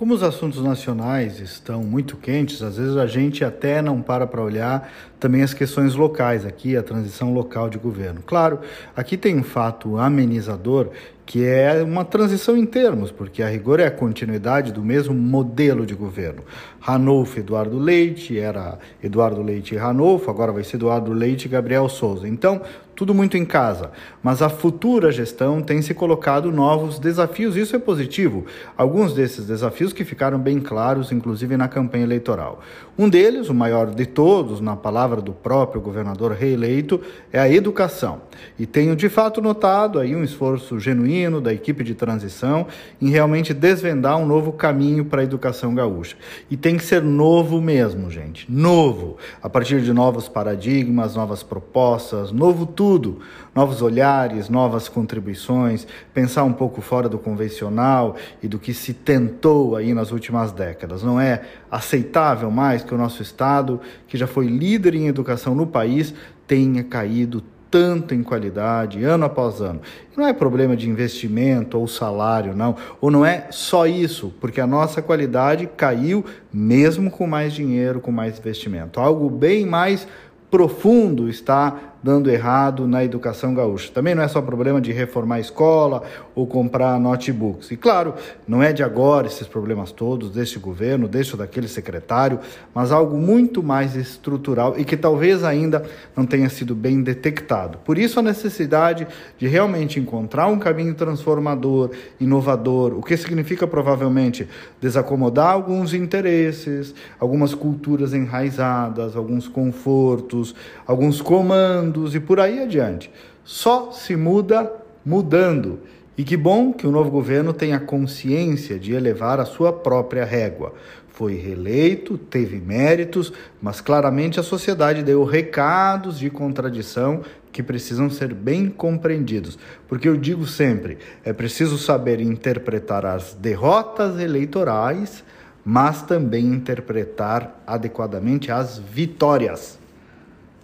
Como os assuntos nacionais estão muito quentes, às vezes a gente até não para para olhar também as questões locais aqui, a transição local de governo. Claro, aqui tem um fato amenizador que é uma transição em termos, porque a rigor é a continuidade do mesmo modelo de governo. Ranolfo Eduardo Leite, era Eduardo Leite e Ranolfo, agora vai ser Eduardo Leite e Gabriel Souza. Então, tudo muito em casa. Mas a futura gestão tem se colocado novos desafios, isso é positivo. Alguns desses desafios que ficaram bem claros, inclusive na campanha eleitoral. Um deles, o maior de todos, na palavra do próprio governador reeleito, é a educação. E tenho de fato notado aí um esforço genuíno da equipe de transição em realmente desvendar um novo caminho para a educação gaúcha. E tem que ser novo mesmo, gente. Novo. A partir de novos paradigmas, novas propostas, novo tudo. Novos olhares, novas contribuições, pensar um pouco fora do convencional e do que se tentou aí nas últimas décadas. Não é aceitável mais que o nosso Estado, que já foi líder em educação no país, tenha caído tanto em qualidade, ano após ano. Não é problema de investimento ou salário, não. Ou não é só isso, porque a nossa qualidade caiu mesmo com mais dinheiro, com mais investimento. Algo bem mais profundo está dando errado na educação gaúcha. Também não é só problema de reformar a escola ou comprar notebooks. E claro, não é de agora esses problemas todos, deste governo, deste ou daquele secretário, mas algo muito mais estrutural e que talvez ainda não tenha sido bem detectado. Por isso a necessidade de realmente encontrar um caminho transformador, inovador, o que significa provavelmente desacomodar alguns interesses, algumas culturas enraizadas, alguns confortos, alguns comandos e por aí adiante. Só se muda mudando. E que bom que o novo governo tenha consciência de elevar a sua própria régua. Foi reeleito, teve méritos, mas claramente a sociedade deu recados de contradição que precisam ser bem compreendidos. Porque eu digo sempre: é preciso saber interpretar as derrotas eleitorais, mas também interpretar adequadamente as vitórias.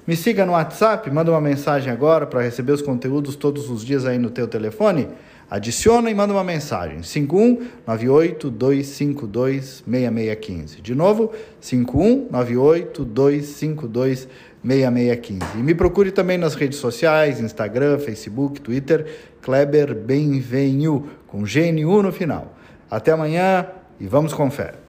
Me siga no WhatsApp, manda uma mensagem agora para receber os conteúdos todos os dias aí no teu telefone. Adiciona e manda uma mensagem. 5198-252-6615. De novo, 5198-252-6615. E me procure também nas redes sociais, Instagram, Facebook, Twitter, Kleber Benvenhu, com GNU no final. Até amanhã e vamos com fé.